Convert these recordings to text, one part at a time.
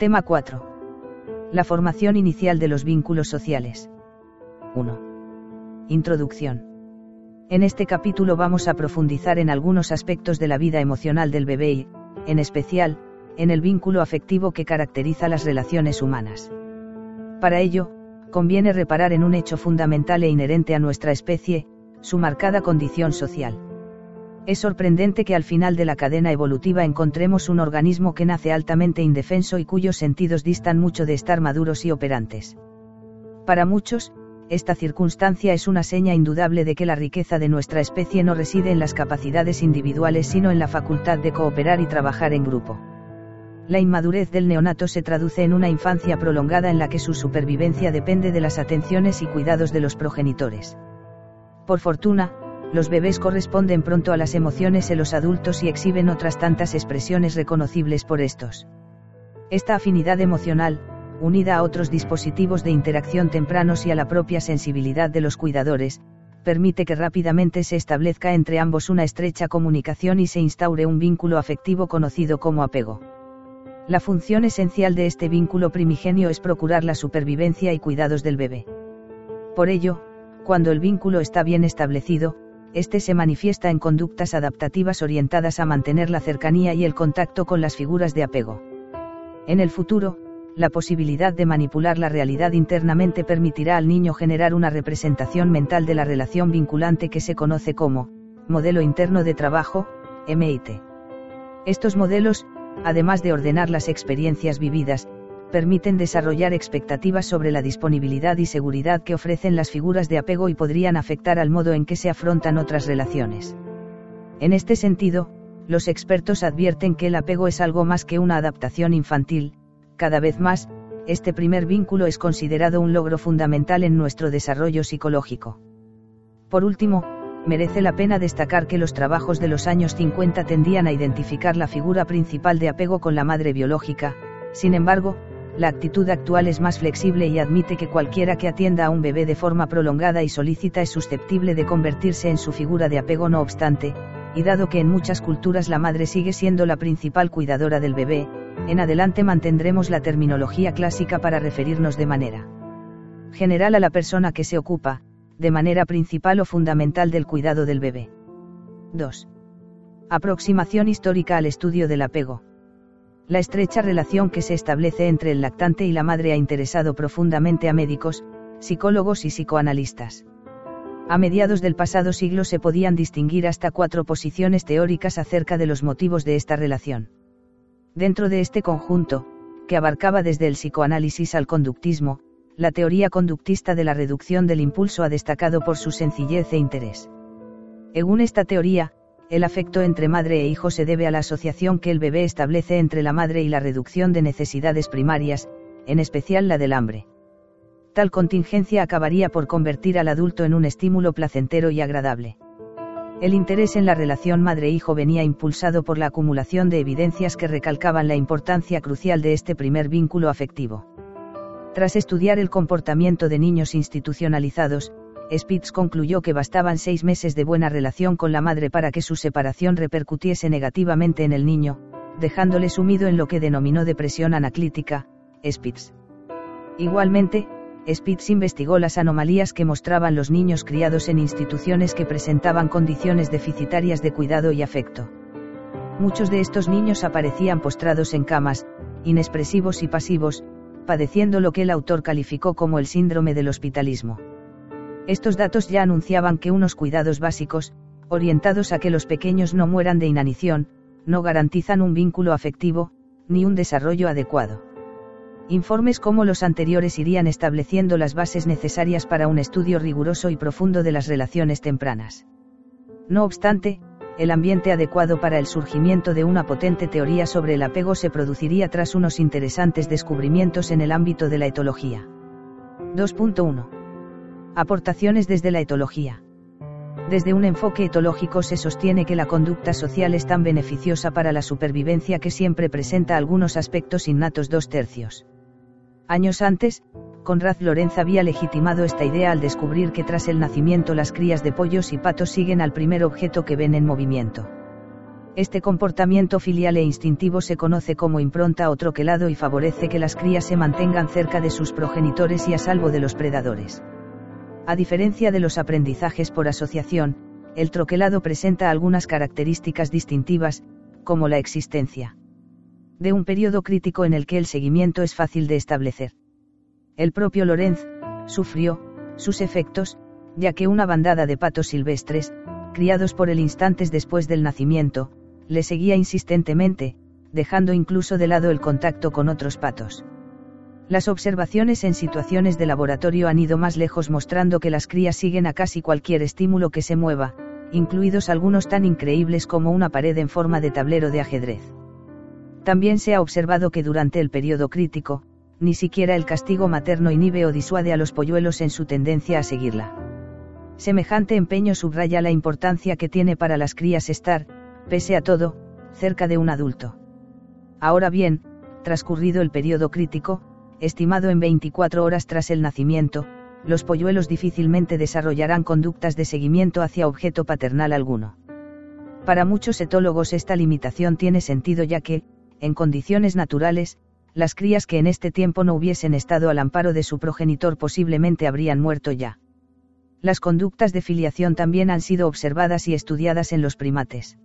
Tema 4. La formación inicial de los vínculos sociales. 1. Introducción. En este capítulo vamos a profundizar en algunos aspectos de la vida emocional del bebé y, en especial, en el vínculo afectivo que caracteriza las relaciones humanas. Para ello, conviene reparar en un hecho fundamental e inherente a nuestra especie, su marcada condición social. Es sorprendente que al final de la cadena evolutiva encontremos un organismo que nace altamente indefenso y cuyos sentidos distan mucho de estar maduros y operantes. Para muchos, esta circunstancia es una seña indudable de que la riqueza de nuestra especie no reside en las capacidades individuales sino en la facultad de cooperar y trabajar en grupo. La inmadurez del neonato se traduce en una infancia prolongada en la que su supervivencia depende de las atenciones y cuidados de los progenitores. Por fortuna, los bebés corresponden pronto a las emociones en los adultos y exhiben otras tantas expresiones reconocibles por estos. Esta afinidad emocional, unida a otros dispositivos de interacción tempranos y a la propia sensibilidad de los cuidadores, permite que rápidamente se establezca entre ambos una estrecha comunicación y se instaure un vínculo afectivo conocido como apego. La función esencial de este vínculo primigenio es procurar la supervivencia y cuidados del bebé. Por ello, cuando el vínculo está bien establecido, este se manifiesta en conductas adaptativas orientadas a mantener la cercanía y el contacto con las figuras de apego. En el futuro, la posibilidad de manipular la realidad internamente permitirá al niño generar una representación mental de la relación vinculante que se conoce como, modelo interno de trabajo, MIT. Estos modelos, además de ordenar las experiencias vividas, permiten desarrollar expectativas sobre la disponibilidad y seguridad que ofrecen las figuras de apego y podrían afectar al modo en que se afrontan otras relaciones. En este sentido, los expertos advierten que el apego es algo más que una adaptación infantil, cada vez más, este primer vínculo es considerado un logro fundamental en nuestro desarrollo psicológico. Por último, merece la pena destacar que los trabajos de los años 50 tendían a identificar la figura principal de apego con la madre biológica, sin embargo, la actitud actual es más flexible y admite que cualquiera que atienda a un bebé de forma prolongada y solícita es susceptible de convertirse en su figura de apego no obstante, y dado que en muchas culturas la madre sigue siendo la principal cuidadora del bebé, en adelante mantendremos la terminología clásica para referirnos de manera general a la persona que se ocupa, de manera principal o fundamental del cuidado del bebé. 2. Aproximación histórica al estudio del apego. La estrecha relación que se establece entre el lactante y la madre ha interesado profundamente a médicos, psicólogos y psicoanalistas. A mediados del pasado siglo se podían distinguir hasta cuatro posiciones teóricas acerca de los motivos de esta relación. Dentro de este conjunto, que abarcaba desde el psicoanálisis al conductismo, la teoría conductista de la reducción del impulso ha destacado por su sencillez e interés. Según esta teoría, el afecto entre madre e hijo se debe a la asociación que el bebé establece entre la madre y la reducción de necesidades primarias, en especial la del hambre. Tal contingencia acabaría por convertir al adulto en un estímulo placentero y agradable. El interés en la relación madre-hijo venía impulsado por la acumulación de evidencias que recalcaban la importancia crucial de este primer vínculo afectivo. Tras estudiar el comportamiento de niños institucionalizados, Spitz concluyó que bastaban seis meses de buena relación con la madre para que su separación repercutiese negativamente en el niño, dejándole sumido en lo que denominó depresión anaclítica, Spitz. Igualmente, Spitz investigó las anomalías que mostraban los niños criados en instituciones que presentaban condiciones deficitarias de cuidado y afecto. Muchos de estos niños aparecían postrados en camas, inexpresivos y pasivos, padeciendo lo que el autor calificó como el síndrome del hospitalismo. Estos datos ya anunciaban que unos cuidados básicos, orientados a que los pequeños no mueran de inanición, no garantizan un vínculo afectivo, ni un desarrollo adecuado. Informes como los anteriores irían estableciendo las bases necesarias para un estudio riguroso y profundo de las relaciones tempranas. No obstante, el ambiente adecuado para el surgimiento de una potente teoría sobre el apego se produciría tras unos interesantes descubrimientos en el ámbito de la etología. 2.1. Aportaciones desde la etología. Desde un enfoque etológico se sostiene que la conducta social es tan beneficiosa para la supervivencia que siempre presenta algunos aspectos innatos dos tercios. Años antes, Conrad Lorenz había legitimado esta idea al descubrir que tras el nacimiento las crías de pollos y patos siguen al primer objeto que ven en movimiento. Este comportamiento filial e instintivo se conoce como impronta o troquelado y favorece que las crías se mantengan cerca de sus progenitores y a salvo de los predadores. A diferencia de los aprendizajes por asociación, el troquelado presenta algunas características distintivas, como la existencia de un periodo crítico en el que el seguimiento es fácil de establecer. El propio Lorenz, sufrió, sus efectos, ya que una bandada de patos silvestres, criados por él instantes después del nacimiento, le seguía insistentemente, dejando incluso de lado el contacto con otros patos. Las observaciones en situaciones de laboratorio han ido más lejos mostrando que las crías siguen a casi cualquier estímulo que se mueva, incluidos algunos tan increíbles como una pared en forma de tablero de ajedrez. También se ha observado que durante el periodo crítico, ni siquiera el castigo materno inhibe o disuade a los polluelos en su tendencia a seguirla. Semejante empeño subraya la importancia que tiene para las crías estar, pese a todo, cerca de un adulto. Ahora bien, transcurrido el periodo crítico, estimado en 24 horas tras el nacimiento, los polluelos difícilmente desarrollarán conductas de seguimiento hacia objeto paternal alguno. Para muchos etólogos esta limitación tiene sentido ya que, en condiciones naturales, las crías que en este tiempo no hubiesen estado al amparo de su progenitor posiblemente habrían muerto ya. Las conductas de filiación también han sido observadas y estudiadas en los primates.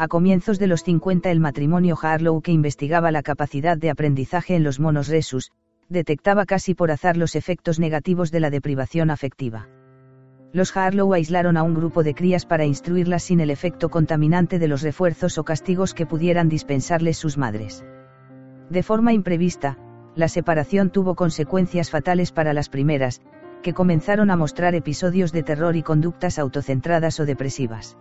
A comienzos de los 50 el matrimonio Harlow que investigaba la capacidad de aprendizaje en los monos resus, detectaba casi por azar los efectos negativos de la deprivación afectiva. Los Harlow aislaron a un grupo de crías para instruirlas sin el efecto contaminante de los refuerzos o castigos que pudieran dispensarles sus madres. De forma imprevista, la separación tuvo consecuencias fatales para las primeras, que comenzaron a mostrar episodios de terror y conductas autocentradas o depresivas.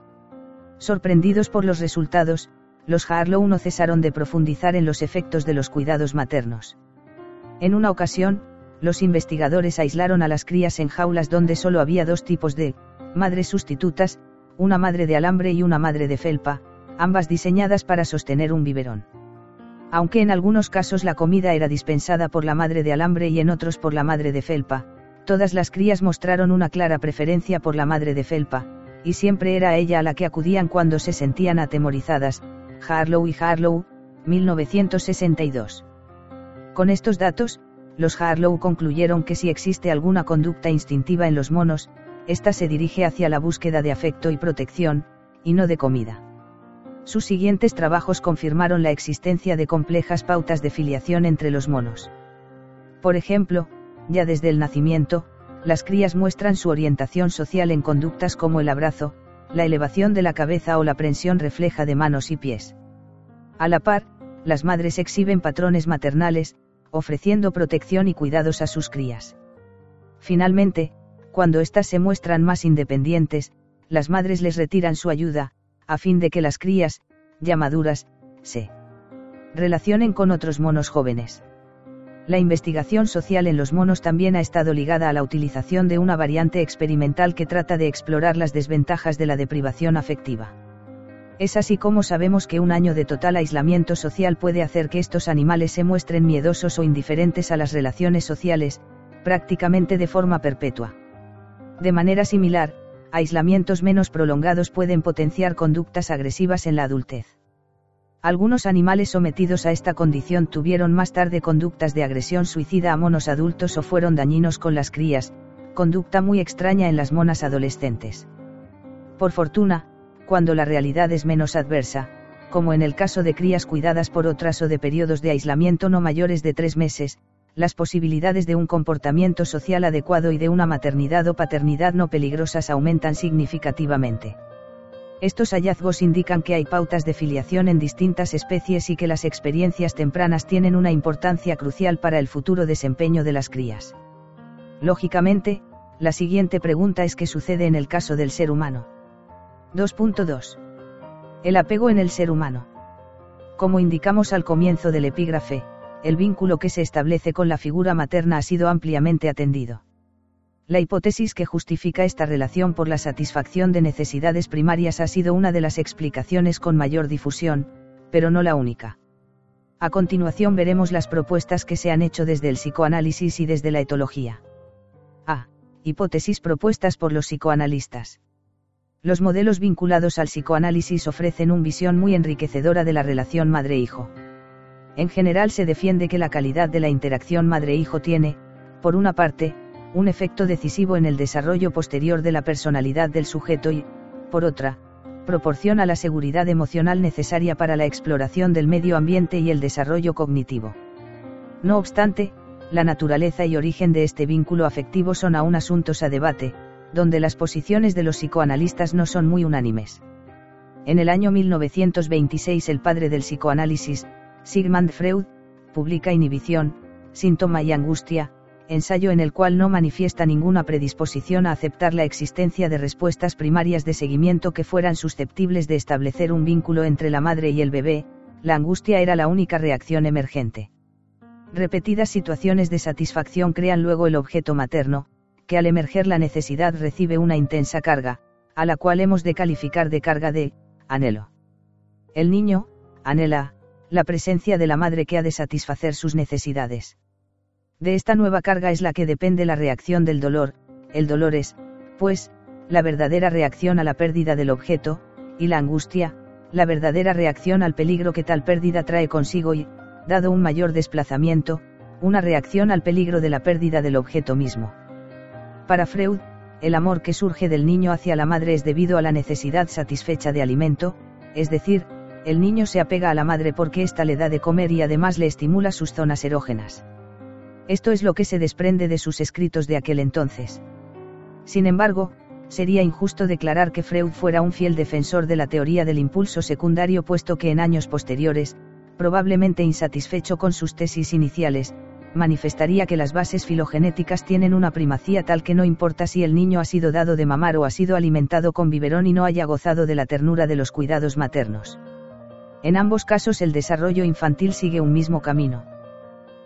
Sorprendidos por los resultados, los Harlow no cesaron de profundizar en los efectos de los cuidados maternos. En una ocasión, los investigadores aislaron a las crías en jaulas donde solo había dos tipos de madres sustitutas, una madre de alambre y una madre de felpa, ambas diseñadas para sostener un biberón. Aunque en algunos casos la comida era dispensada por la madre de alambre y en otros por la madre de felpa, todas las crías mostraron una clara preferencia por la madre de felpa, y siempre era ella a la que acudían cuando se sentían atemorizadas, Harlow y Harlow, 1962. Con estos datos, los Harlow concluyeron que si existe alguna conducta instintiva en los monos, ésta se dirige hacia la búsqueda de afecto y protección, y no de comida. Sus siguientes trabajos confirmaron la existencia de complejas pautas de filiación entre los monos. Por ejemplo, ya desde el nacimiento, las crías muestran su orientación social en conductas como el abrazo, la elevación de la cabeza o la prensión refleja de manos y pies. A la par, las madres exhiben patrones maternales, ofreciendo protección y cuidados a sus crías. Finalmente, cuando éstas se muestran más independientes, las madres les retiran su ayuda, a fin de que las crías, ya maduras, se relacionen con otros monos jóvenes. La investigación social en los monos también ha estado ligada a la utilización de una variante experimental que trata de explorar las desventajas de la deprivación afectiva. Es así como sabemos que un año de total aislamiento social puede hacer que estos animales se muestren miedosos o indiferentes a las relaciones sociales, prácticamente de forma perpetua. De manera similar, aislamientos menos prolongados pueden potenciar conductas agresivas en la adultez. Algunos animales sometidos a esta condición tuvieron más tarde conductas de agresión suicida a monos adultos o fueron dañinos con las crías, conducta muy extraña en las monas adolescentes. Por fortuna, cuando la realidad es menos adversa, como en el caso de crías cuidadas por otras o de periodos de aislamiento no mayores de tres meses, las posibilidades de un comportamiento social adecuado y de una maternidad o paternidad no peligrosas aumentan significativamente. Estos hallazgos indican que hay pautas de filiación en distintas especies y que las experiencias tempranas tienen una importancia crucial para el futuro desempeño de las crías. Lógicamente, la siguiente pregunta es qué sucede en el caso del ser humano. 2.2. El apego en el ser humano. Como indicamos al comienzo del epígrafe, el vínculo que se establece con la figura materna ha sido ampliamente atendido. La hipótesis que justifica esta relación por la satisfacción de necesidades primarias ha sido una de las explicaciones con mayor difusión, pero no la única. A continuación veremos las propuestas que se han hecho desde el psicoanálisis y desde la etología. A. Hipótesis propuestas por los psicoanalistas. Los modelos vinculados al psicoanálisis ofrecen una visión muy enriquecedora de la relación madre-hijo. En general se defiende que la calidad de la interacción madre-hijo tiene, por una parte, un efecto decisivo en el desarrollo posterior de la personalidad del sujeto y, por otra, proporciona la seguridad emocional necesaria para la exploración del medio ambiente y el desarrollo cognitivo. No obstante, la naturaleza y origen de este vínculo afectivo son aún asuntos a debate, donde las posiciones de los psicoanalistas no son muy unánimes. En el año 1926 el padre del psicoanálisis, Sigmund Freud, publica Inhibición, Síntoma y Angustia, ensayo en el cual no manifiesta ninguna predisposición a aceptar la existencia de respuestas primarias de seguimiento que fueran susceptibles de establecer un vínculo entre la madre y el bebé, la angustia era la única reacción emergente. Repetidas situaciones de satisfacción crean luego el objeto materno, que al emerger la necesidad recibe una intensa carga, a la cual hemos de calificar de carga de anhelo. El niño, anhela, la presencia de la madre que ha de satisfacer sus necesidades. De esta nueva carga es la que depende la reacción del dolor, el dolor es, pues, la verdadera reacción a la pérdida del objeto, y la angustia, la verdadera reacción al peligro que tal pérdida trae consigo y, dado un mayor desplazamiento, una reacción al peligro de la pérdida del objeto mismo. Para Freud, el amor que surge del niño hacia la madre es debido a la necesidad satisfecha de alimento, es decir, el niño se apega a la madre porque ésta le da de comer y además le estimula sus zonas erógenas. Esto es lo que se desprende de sus escritos de aquel entonces. Sin embargo, sería injusto declarar que Freud fuera un fiel defensor de la teoría del impulso secundario puesto que en años posteriores, probablemente insatisfecho con sus tesis iniciales, manifestaría que las bases filogenéticas tienen una primacía tal que no importa si el niño ha sido dado de mamar o ha sido alimentado con biberón y no haya gozado de la ternura de los cuidados maternos. En ambos casos el desarrollo infantil sigue un mismo camino.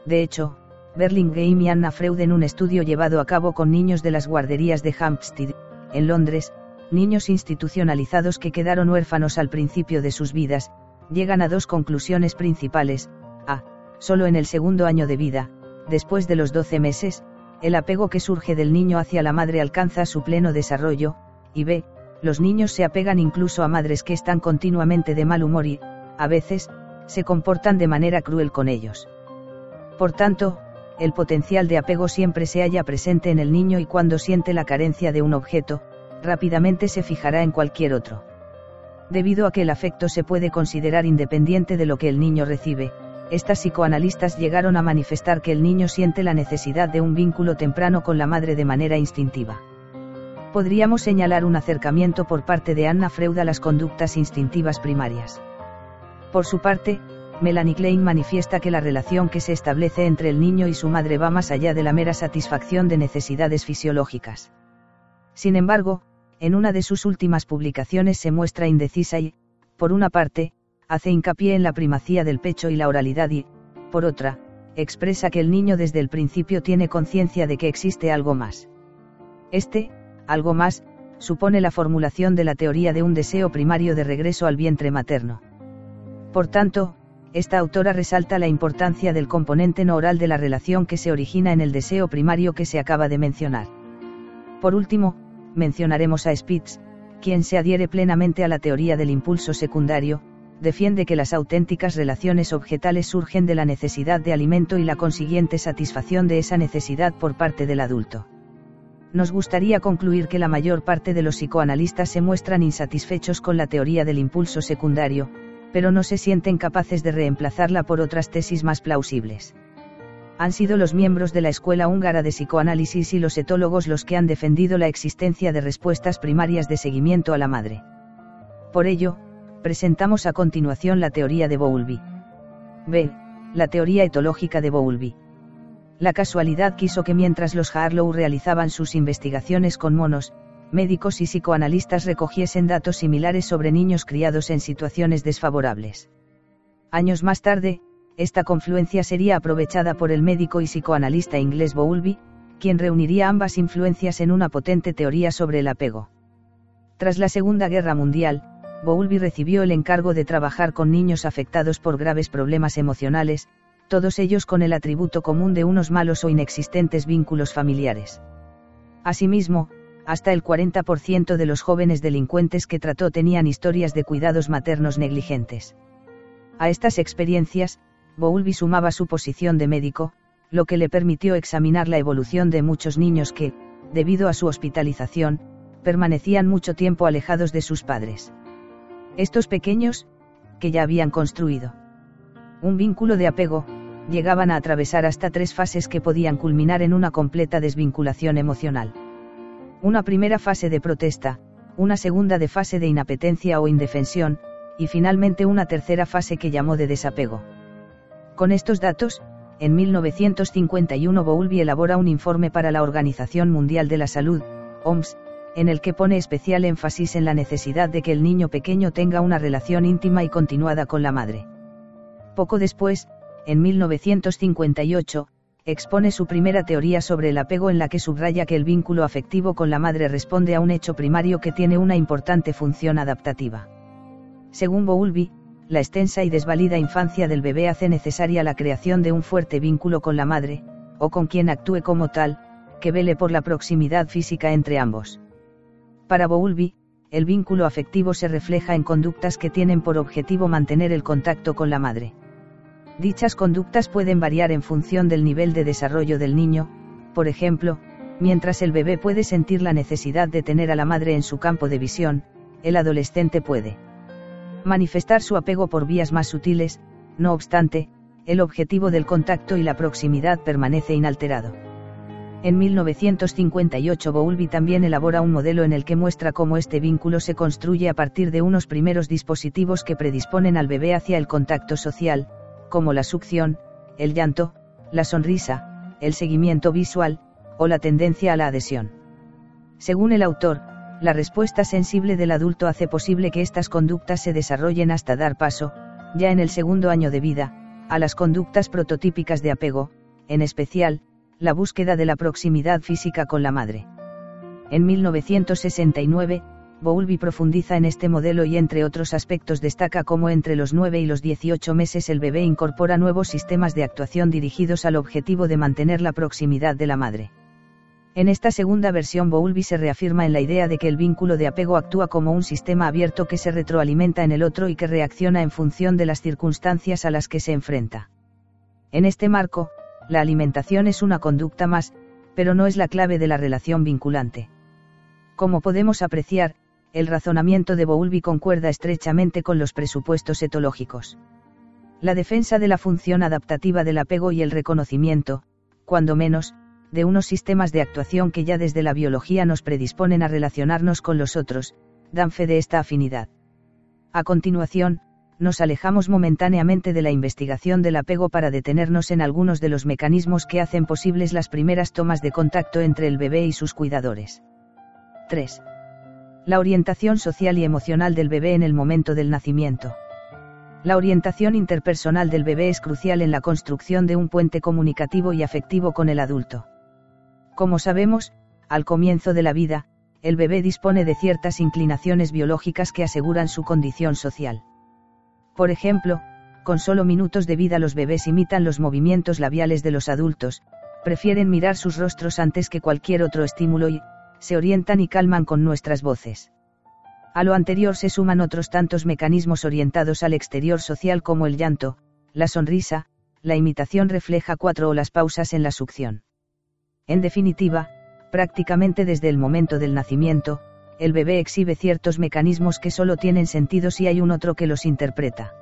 De hecho, Burlingame y Anna Freud en un estudio llevado a cabo con niños de las guarderías de Hampstead, en Londres, niños institucionalizados que quedaron huérfanos al principio de sus vidas, llegan a dos conclusiones principales, a, solo en el segundo año de vida, después de los 12 meses, el apego que surge del niño hacia la madre alcanza su pleno desarrollo, y b, los niños se apegan incluso a madres que están continuamente de mal humor y, a veces, se comportan de manera cruel con ellos. Por tanto, el potencial de apego siempre se halla presente en el niño y cuando siente la carencia de un objeto, rápidamente se fijará en cualquier otro. Debido a que el afecto se puede considerar independiente de lo que el niño recibe, estas psicoanalistas llegaron a manifestar que el niño siente la necesidad de un vínculo temprano con la madre de manera instintiva. Podríamos señalar un acercamiento por parte de Anna Freud a las conductas instintivas primarias. Por su parte, Melanie Klein manifiesta que la relación que se establece entre el niño y su madre va más allá de la mera satisfacción de necesidades fisiológicas. Sin embargo, en una de sus últimas publicaciones se muestra indecisa y, por una parte, hace hincapié en la primacía del pecho y la oralidad y, por otra, expresa que el niño desde el principio tiene conciencia de que existe algo más. Este, algo más, supone la formulación de la teoría de un deseo primario de regreso al vientre materno. Por tanto, esta autora resalta la importancia del componente no oral de la relación que se origina en el deseo primario que se acaba de mencionar. Por último, mencionaremos a Spitz, quien se adhiere plenamente a la teoría del impulso secundario, defiende que las auténticas relaciones objetales surgen de la necesidad de alimento y la consiguiente satisfacción de esa necesidad por parte del adulto. Nos gustaría concluir que la mayor parte de los psicoanalistas se muestran insatisfechos con la teoría del impulso secundario, pero no se sienten capaces de reemplazarla por otras tesis más plausibles. Han sido los miembros de la Escuela Húngara de Psicoanálisis y los etólogos los que han defendido la existencia de respuestas primarias de seguimiento a la madre. Por ello, presentamos a continuación la teoría de Bowlby. B. La teoría etológica de Bowlby. La casualidad quiso que mientras los Harlow realizaban sus investigaciones con monos, médicos y psicoanalistas recogiesen datos similares sobre niños criados en situaciones desfavorables. Años más tarde, esta confluencia sería aprovechada por el médico y psicoanalista inglés Bowlby, quien reuniría ambas influencias en una potente teoría sobre el apego. Tras la Segunda Guerra Mundial, Bowlby recibió el encargo de trabajar con niños afectados por graves problemas emocionales, todos ellos con el atributo común de unos malos o inexistentes vínculos familiares. Asimismo, hasta el 40% de los jóvenes delincuentes que trató tenían historias de cuidados maternos negligentes. A estas experiencias, Bowlby sumaba su posición de médico, lo que le permitió examinar la evolución de muchos niños que, debido a su hospitalización, permanecían mucho tiempo alejados de sus padres. Estos pequeños, que ya habían construido un vínculo de apego, llegaban a atravesar hasta tres fases que podían culminar en una completa desvinculación emocional. Una primera fase de protesta, una segunda de fase de inapetencia o indefensión, y finalmente una tercera fase que llamó de desapego. Con estos datos, en 1951 Bowlby elabora un informe para la Organización Mundial de la Salud, OMS, en el que pone especial énfasis en la necesidad de que el niño pequeño tenga una relación íntima y continuada con la madre. Poco después, en 1958, expone su primera teoría sobre el apego en la que subraya que el vínculo afectivo con la madre responde a un hecho primario que tiene una importante función adaptativa. Según Bowlby, la extensa y desvalida infancia del bebé hace necesaria la creación de un fuerte vínculo con la madre, o con quien actúe como tal, que vele por la proximidad física entre ambos. Para Bowlby, el vínculo afectivo se refleja en conductas que tienen por objetivo mantener el contacto con la madre. Dichas conductas pueden variar en función del nivel de desarrollo del niño, por ejemplo, mientras el bebé puede sentir la necesidad de tener a la madre en su campo de visión, el adolescente puede manifestar su apego por vías más sutiles, no obstante, el objetivo del contacto y la proximidad permanece inalterado. En 1958 Bowlby también elabora un modelo en el que muestra cómo este vínculo se construye a partir de unos primeros dispositivos que predisponen al bebé hacia el contacto social, como la succión, el llanto, la sonrisa, el seguimiento visual, o la tendencia a la adhesión. Según el autor, la respuesta sensible del adulto hace posible que estas conductas se desarrollen hasta dar paso, ya en el segundo año de vida, a las conductas prototípicas de apego, en especial, la búsqueda de la proximidad física con la madre. En 1969, Bowlby profundiza en este modelo y entre otros aspectos destaca cómo entre los 9 y los 18 meses el bebé incorpora nuevos sistemas de actuación dirigidos al objetivo de mantener la proximidad de la madre. En esta segunda versión Bowlby se reafirma en la idea de que el vínculo de apego actúa como un sistema abierto que se retroalimenta en el otro y que reacciona en función de las circunstancias a las que se enfrenta. En este marco, la alimentación es una conducta más, pero no es la clave de la relación vinculante. Como podemos apreciar, el razonamiento de Bowlby concuerda estrechamente con los presupuestos etológicos. La defensa de la función adaptativa del apego y el reconocimiento, cuando menos, de unos sistemas de actuación que ya desde la biología nos predisponen a relacionarnos con los otros, dan fe de esta afinidad. A continuación, nos alejamos momentáneamente de la investigación del apego para detenernos en algunos de los mecanismos que hacen posibles las primeras tomas de contacto entre el bebé y sus cuidadores. 3. La orientación social y emocional del bebé en el momento del nacimiento. La orientación interpersonal del bebé es crucial en la construcción de un puente comunicativo y afectivo con el adulto. Como sabemos, al comienzo de la vida, el bebé dispone de ciertas inclinaciones biológicas que aseguran su condición social. Por ejemplo, con solo minutos de vida los bebés imitan los movimientos labiales de los adultos, prefieren mirar sus rostros antes que cualquier otro estímulo y, se orientan y calman con nuestras voces. A lo anterior se suman otros tantos mecanismos orientados al exterior social como el llanto, la sonrisa, la imitación refleja cuatro o las pausas en la succión. En definitiva, prácticamente desde el momento del nacimiento, el bebé exhibe ciertos mecanismos que solo tienen sentido si hay un otro que los interpreta.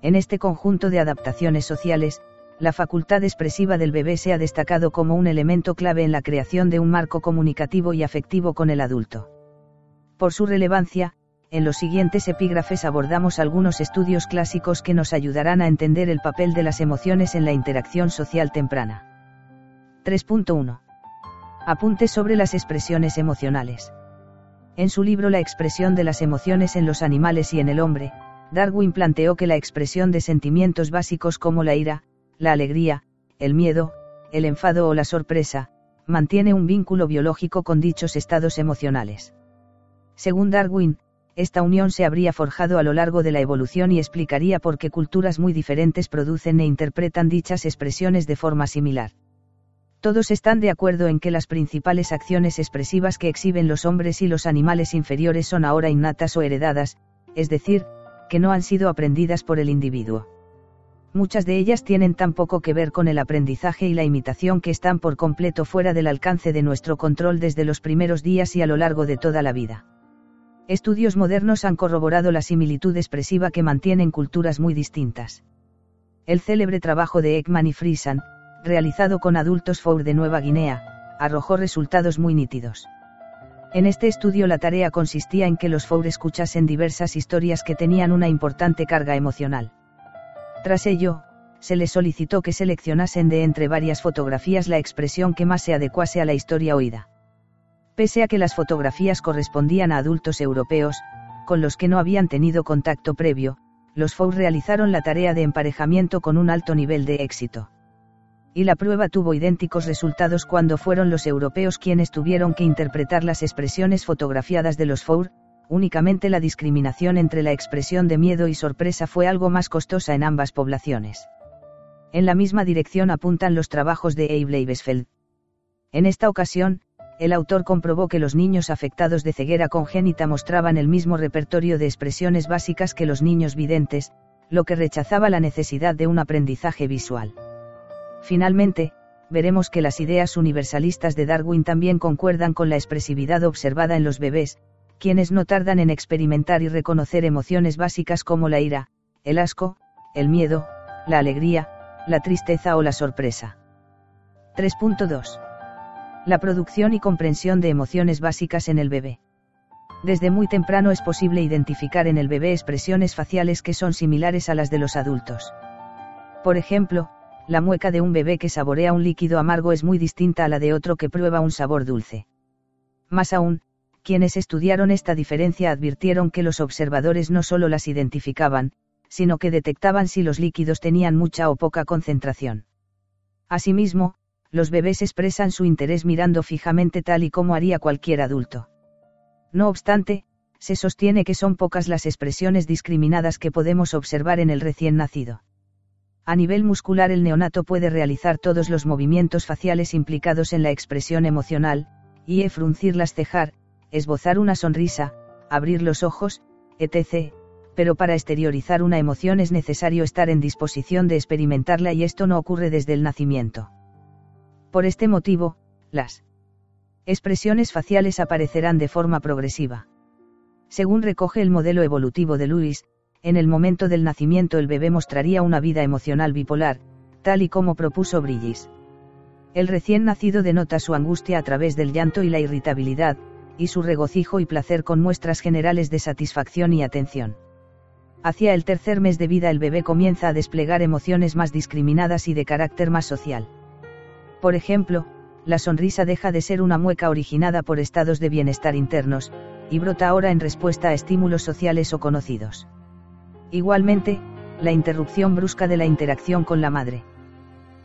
En este conjunto de adaptaciones sociales, la facultad expresiva del bebé se ha destacado como un elemento clave en la creación de un marco comunicativo y afectivo con el adulto. Por su relevancia, en los siguientes epígrafes abordamos algunos estudios clásicos que nos ayudarán a entender el papel de las emociones en la interacción social temprana. 3.1. Apuntes sobre las expresiones emocionales. En su libro La expresión de las emociones en los animales y en el hombre, Darwin planteó que la expresión de sentimientos básicos como la ira, la alegría, el miedo, el enfado o la sorpresa, mantiene un vínculo biológico con dichos estados emocionales. Según Darwin, esta unión se habría forjado a lo largo de la evolución y explicaría por qué culturas muy diferentes producen e interpretan dichas expresiones de forma similar. Todos están de acuerdo en que las principales acciones expresivas que exhiben los hombres y los animales inferiores son ahora innatas o heredadas, es decir, que no han sido aprendidas por el individuo. Muchas de ellas tienen tan poco que ver con el aprendizaje y la imitación que están por completo fuera del alcance de nuestro control desde los primeros días y a lo largo de toda la vida. Estudios modernos han corroborado la similitud expresiva que mantienen culturas muy distintas. El célebre trabajo de Ekman y Frisan, realizado con adultos Four de Nueva Guinea, arrojó resultados muy nítidos. En este estudio la tarea consistía en que los Four escuchasen diversas historias que tenían una importante carga emocional. Tras ello, se les solicitó que seleccionasen de entre varias fotografías la expresión que más se adecuase a la historia oída. Pese a que las fotografías correspondían a adultos europeos, con los que no habían tenido contacto previo, los Four realizaron la tarea de emparejamiento con un alto nivel de éxito y la prueba tuvo idénticos resultados cuando fueron los europeos quienes tuvieron que interpretar las expresiones fotografiadas de los Four, únicamente la discriminación entre la expresión de miedo y sorpresa fue algo más costosa en ambas poblaciones. En la misma dirección apuntan los trabajos de Abe Leibesfeld. En esta ocasión, el autor comprobó que los niños afectados de ceguera congénita mostraban el mismo repertorio de expresiones básicas que los niños videntes, lo que rechazaba la necesidad de un aprendizaje visual. Finalmente, veremos que las ideas universalistas de Darwin también concuerdan con la expresividad observada en los bebés, quienes no tardan en experimentar y reconocer emociones básicas como la ira, el asco, el miedo, la alegría, la tristeza o la sorpresa. 3.2. La producción y comprensión de emociones básicas en el bebé. Desde muy temprano es posible identificar en el bebé expresiones faciales que son similares a las de los adultos. Por ejemplo, la mueca de un bebé que saborea un líquido amargo es muy distinta a la de otro que prueba un sabor dulce. Más aún, quienes estudiaron esta diferencia advirtieron que los observadores no solo las identificaban, sino que detectaban si los líquidos tenían mucha o poca concentración. Asimismo, los bebés expresan su interés mirando fijamente tal y como haría cualquier adulto. No obstante, se sostiene que son pocas las expresiones discriminadas que podemos observar en el recién nacido. A nivel muscular el neonato puede realizar todos los movimientos faciales implicados en la expresión emocional, y e fruncir las cejar, esbozar una sonrisa, abrir los ojos, etc., pero para exteriorizar una emoción es necesario estar en disposición de experimentarla y esto no ocurre desde el nacimiento. Por este motivo, las expresiones faciales aparecerán de forma progresiva. Según recoge el modelo evolutivo de Lewis, en el momento del nacimiento el bebé mostraría una vida emocional bipolar, tal y como propuso Brillis. El recién nacido denota su angustia a través del llanto y la irritabilidad, y su regocijo y placer con muestras generales de satisfacción y atención. Hacia el tercer mes de vida el bebé comienza a desplegar emociones más discriminadas y de carácter más social. Por ejemplo, la sonrisa deja de ser una mueca originada por estados de bienestar internos, y brota ahora en respuesta a estímulos sociales o conocidos. Igualmente, la interrupción brusca de la interacción con la madre.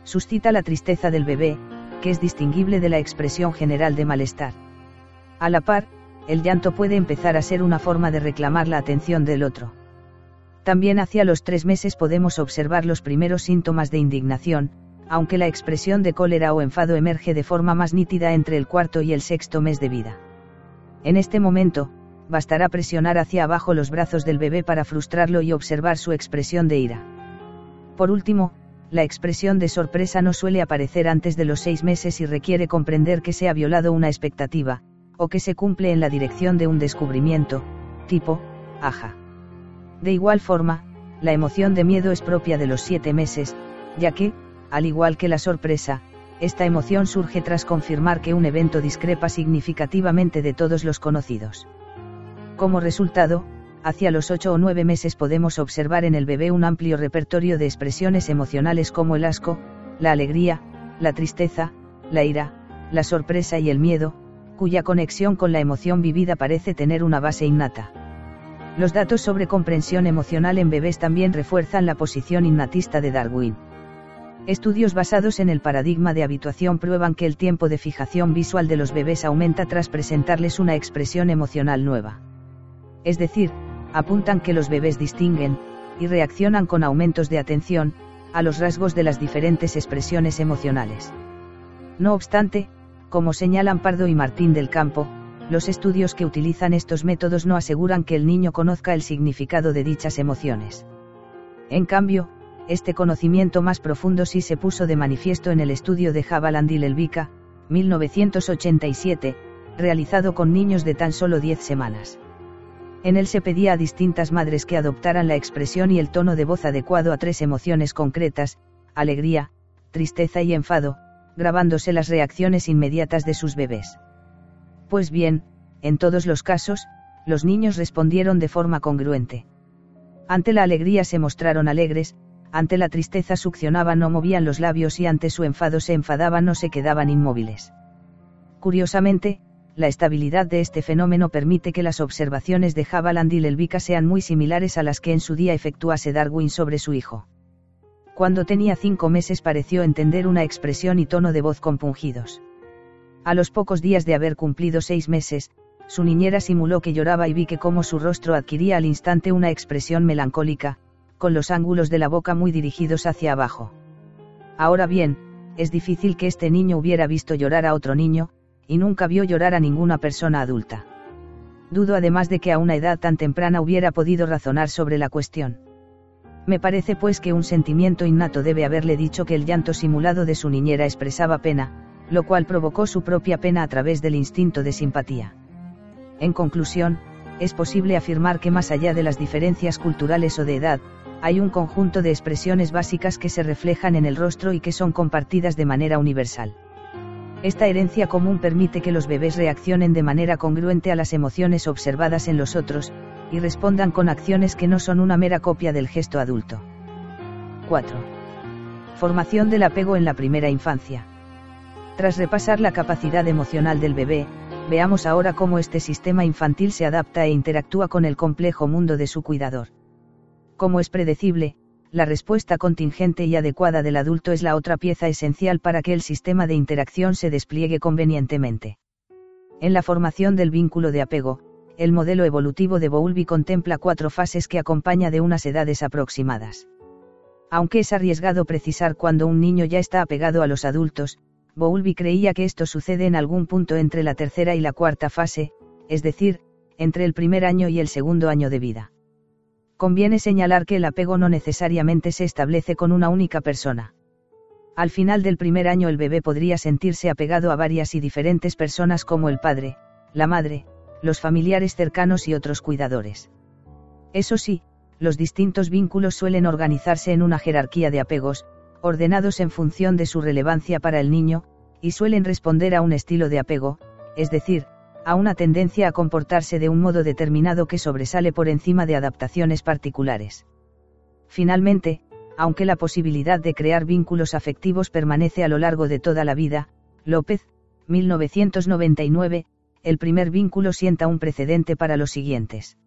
Suscita la tristeza del bebé, que es distinguible de la expresión general de malestar. A la par, el llanto puede empezar a ser una forma de reclamar la atención del otro. También hacia los tres meses podemos observar los primeros síntomas de indignación, aunque la expresión de cólera o enfado emerge de forma más nítida entre el cuarto y el sexto mes de vida. En este momento, bastará presionar hacia abajo los brazos del bebé para frustrarlo y observar su expresión de ira. Por último, la expresión de sorpresa no suele aparecer antes de los seis meses y requiere comprender que se ha violado una expectativa, o que se cumple en la dirección de un descubrimiento, tipo, aja. De igual forma, la emoción de miedo es propia de los siete meses, ya que, al igual que la sorpresa, esta emoción surge tras confirmar que un evento discrepa significativamente de todos los conocidos. Como resultado, hacia los 8 o 9 meses podemos observar en el bebé un amplio repertorio de expresiones emocionales como el asco, la alegría, la tristeza, la ira, la sorpresa y el miedo, cuya conexión con la emoción vivida parece tener una base innata. Los datos sobre comprensión emocional en bebés también refuerzan la posición innatista de Darwin. Estudios basados en el paradigma de habituación prueban que el tiempo de fijación visual de los bebés aumenta tras presentarles una expresión emocional nueva. Es decir, apuntan que los bebés distinguen, y reaccionan con aumentos de atención, a los rasgos de las diferentes expresiones emocionales. No obstante, como señalan Pardo y Martín del Campo, los estudios que utilizan estos métodos no aseguran que el niño conozca el significado de dichas emociones. En cambio, este conocimiento más profundo sí se puso de manifiesto en el estudio de Javaland y Lelvica, 1987, realizado con niños de tan solo 10 semanas. En él se pedía a distintas madres que adoptaran la expresión y el tono de voz adecuado a tres emociones concretas, alegría, tristeza y enfado, grabándose las reacciones inmediatas de sus bebés. Pues bien, en todos los casos, los niños respondieron de forma congruente. Ante la alegría se mostraron alegres, ante la tristeza succionaban o movían los labios y ante su enfado se enfadaban o se quedaban inmóviles. Curiosamente, la estabilidad de este fenómeno permite que las observaciones de Havaland y Lelvica sean muy similares a las que en su día efectuase Darwin sobre su hijo. Cuando tenía cinco meses pareció entender una expresión y tono de voz compungidos. A los pocos días de haber cumplido seis meses, su niñera simuló que lloraba y vi que como su rostro adquiría al instante una expresión melancólica, con los ángulos de la boca muy dirigidos hacia abajo. Ahora bien, es difícil que este niño hubiera visto llorar a otro niño, y nunca vio llorar a ninguna persona adulta. Dudo además de que a una edad tan temprana hubiera podido razonar sobre la cuestión. Me parece pues que un sentimiento innato debe haberle dicho que el llanto simulado de su niñera expresaba pena, lo cual provocó su propia pena a través del instinto de simpatía. En conclusión, es posible afirmar que más allá de las diferencias culturales o de edad, hay un conjunto de expresiones básicas que se reflejan en el rostro y que son compartidas de manera universal. Esta herencia común permite que los bebés reaccionen de manera congruente a las emociones observadas en los otros, y respondan con acciones que no son una mera copia del gesto adulto. 4. Formación del apego en la primera infancia. Tras repasar la capacidad emocional del bebé, veamos ahora cómo este sistema infantil se adapta e interactúa con el complejo mundo de su cuidador. Como es predecible, la respuesta contingente y adecuada del adulto es la otra pieza esencial para que el sistema de interacción se despliegue convenientemente. En la formación del vínculo de apego, el modelo evolutivo de Bowlby contempla cuatro fases que acompaña de unas edades aproximadas. Aunque es arriesgado precisar cuando un niño ya está apegado a los adultos, Bowlby creía que esto sucede en algún punto entre la tercera y la cuarta fase, es decir, entre el primer año y el segundo año de vida. Conviene señalar que el apego no necesariamente se establece con una única persona. Al final del primer año el bebé podría sentirse apegado a varias y diferentes personas como el padre, la madre, los familiares cercanos y otros cuidadores. Eso sí, los distintos vínculos suelen organizarse en una jerarquía de apegos, ordenados en función de su relevancia para el niño, y suelen responder a un estilo de apego, es decir, a una tendencia a comportarse de un modo determinado que sobresale por encima de adaptaciones particulares. Finalmente, aunque la posibilidad de crear vínculos afectivos permanece a lo largo de toda la vida, López, 1999, el primer vínculo sienta un precedente para los siguientes.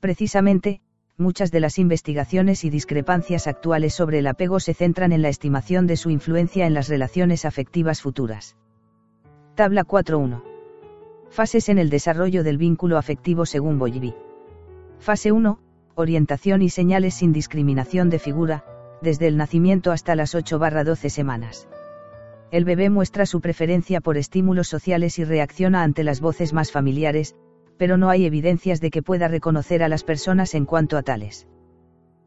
Precisamente, muchas de las investigaciones y discrepancias actuales sobre el apego se centran en la estimación de su influencia en las relaciones afectivas futuras. Tabla 4.1. Fases en el desarrollo del vínculo afectivo según Boyvi. Fase 1. Orientación y señales sin discriminación de figura, desde el nacimiento hasta las 8-12 semanas. El bebé muestra su preferencia por estímulos sociales y reacciona ante las voces más familiares, pero no hay evidencias de que pueda reconocer a las personas en cuanto a tales.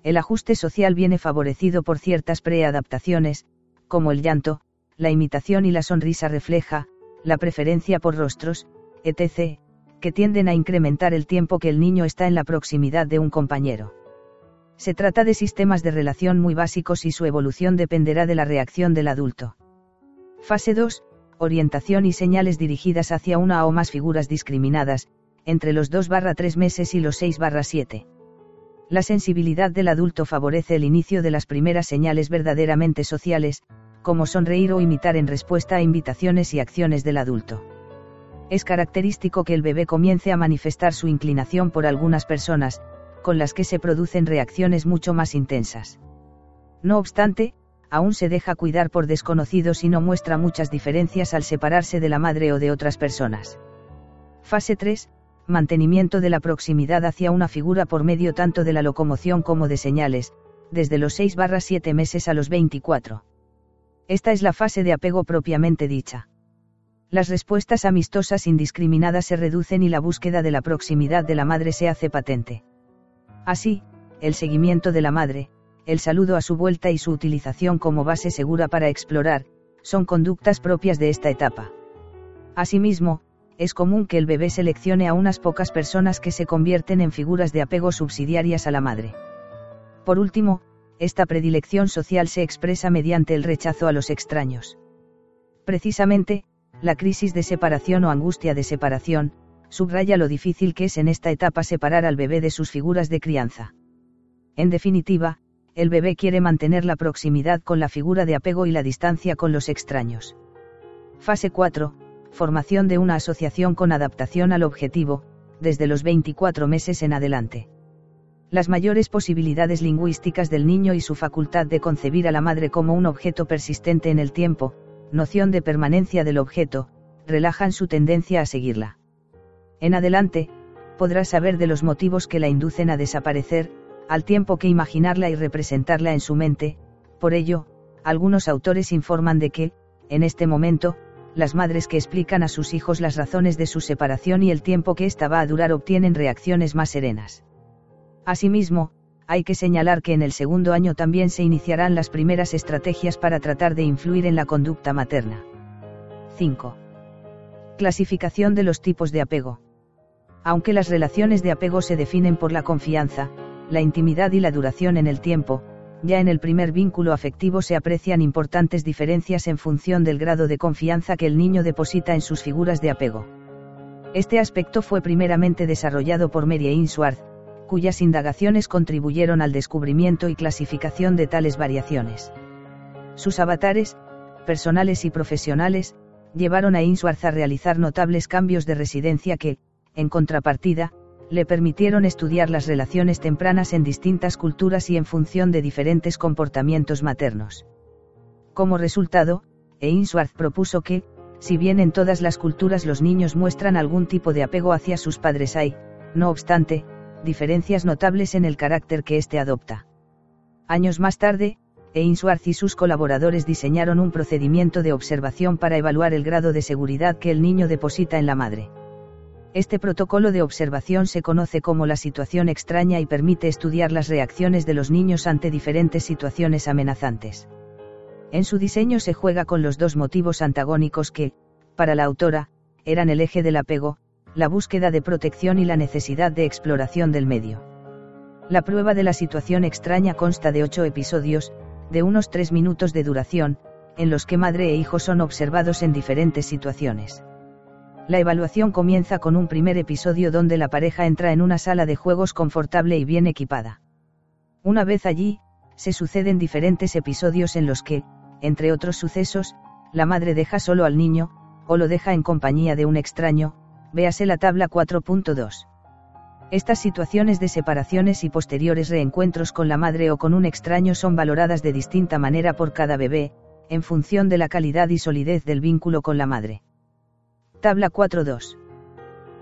El ajuste social viene favorecido por ciertas preadaptaciones, como el llanto, la imitación y la sonrisa refleja, la preferencia por rostros, etc., que tienden a incrementar el tiempo que el niño está en la proximidad de un compañero. Se trata de sistemas de relación muy básicos y su evolución dependerá de la reacción del adulto. Fase 2. Orientación y señales dirigidas hacia una o más figuras discriminadas, entre los 2-3 meses y los 6-7. La sensibilidad del adulto favorece el inicio de las primeras señales verdaderamente sociales, como sonreír o imitar en respuesta a invitaciones y acciones del adulto Es característico que el bebé comience a manifestar su inclinación por algunas personas, con las que se producen reacciones mucho más intensas. No obstante, aún se deja cuidar por desconocidos y no muestra muchas diferencias al separarse de la madre o de otras personas. Fase 3. Mantenimiento de la proximidad hacia una figura por medio tanto de la locomoción como de señales, desde los 6 barra 7 meses a los 24. Esta es la fase de apego propiamente dicha. Las respuestas amistosas indiscriminadas se reducen y la búsqueda de la proximidad de la madre se hace patente. Así, el seguimiento de la madre, el saludo a su vuelta y su utilización como base segura para explorar, son conductas propias de esta etapa. Asimismo, es común que el bebé seleccione a unas pocas personas que se convierten en figuras de apego subsidiarias a la madre. Por último, esta predilección social se expresa mediante el rechazo a los extraños. Precisamente, la crisis de separación o angustia de separación, subraya lo difícil que es en esta etapa separar al bebé de sus figuras de crianza. En definitiva, el bebé quiere mantener la proximidad con la figura de apego y la distancia con los extraños. Fase 4. Formación de una asociación con adaptación al objetivo, desde los 24 meses en adelante. Las mayores posibilidades lingüísticas del niño y su facultad de concebir a la madre como un objeto persistente en el tiempo, noción de permanencia del objeto, relajan su tendencia a seguirla. En adelante, podrá saber de los motivos que la inducen a desaparecer, al tiempo que imaginarla y representarla en su mente, por ello, algunos autores informan de que, en este momento, las madres que explican a sus hijos las razones de su separación y el tiempo que ésta va a durar obtienen reacciones más serenas. Asimismo, hay que señalar que en el segundo año también se iniciarán las primeras estrategias para tratar de influir en la conducta materna. 5. Clasificación de los tipos de apego. Aunque las relaciones de apego se definen por la confianza, la intimidad y la duración en el tiempo, ya en el primer vínculo afectivo se aprecian importantes diferencias en función del grado de confianza que el niño deposita en sus figuras de apego. Este aspecto fue primeramente desarrollado por Mary Ainsworth, cuyas indagaciones contribuyeron al descubrimiento y clasificación de tales variaciones. Sus avatares, personales y profesionales, llevaron a Ainsworth a realizar notables cambios de residencia que, en contrapartida, le permitieron estudiar las relaciones tempranas en distintas culturas y en función de diferentes comportamientos maternos. Como resultado, Ainsworth propuso que, si bien en todas las culturas los niños muestran algún tipo de apego hacia sus padres hay, no obstante, diferencias notables en el carácter que éste adopta. Años más tarde, Ainsworth y sus colaboradores diseñaron un procedimiento de observación para evaluar el grado de seguridad que el niño deposita en la madre. Este protocolo de observación se conoce como la situación extraña y permite estudiar las reacciones de los niños ante diferentes situaciones amenazantes. En su diseño se juega con los dos motivos antagónicos que, para la autora, eran el eje del apego, la búsqueda de protección y la necesidad de exploración del medio. La prueba de la situación extraña consta de ocho episodios, de unos tres minutos de duración, en los que madre e hijo son observados en diferentes situaciones. La evaluación comienza con un primer episodio donde la pareja entra en una sala de juegos confortable y bien equipada. Una vez allí, se suceden diferentes episodios en los que, entre otros sucesos, la madre deja solo al niño, o lo deja en compañía de un extraño, véase la tabla 4.2. Estas situaciones de separaciones y posteriores reencuentros con la madre o con un extraño son valoradas de distinta manera por cada bebé, en función de la calidad y solidez del vínculo con la madre. Tabla 4.2.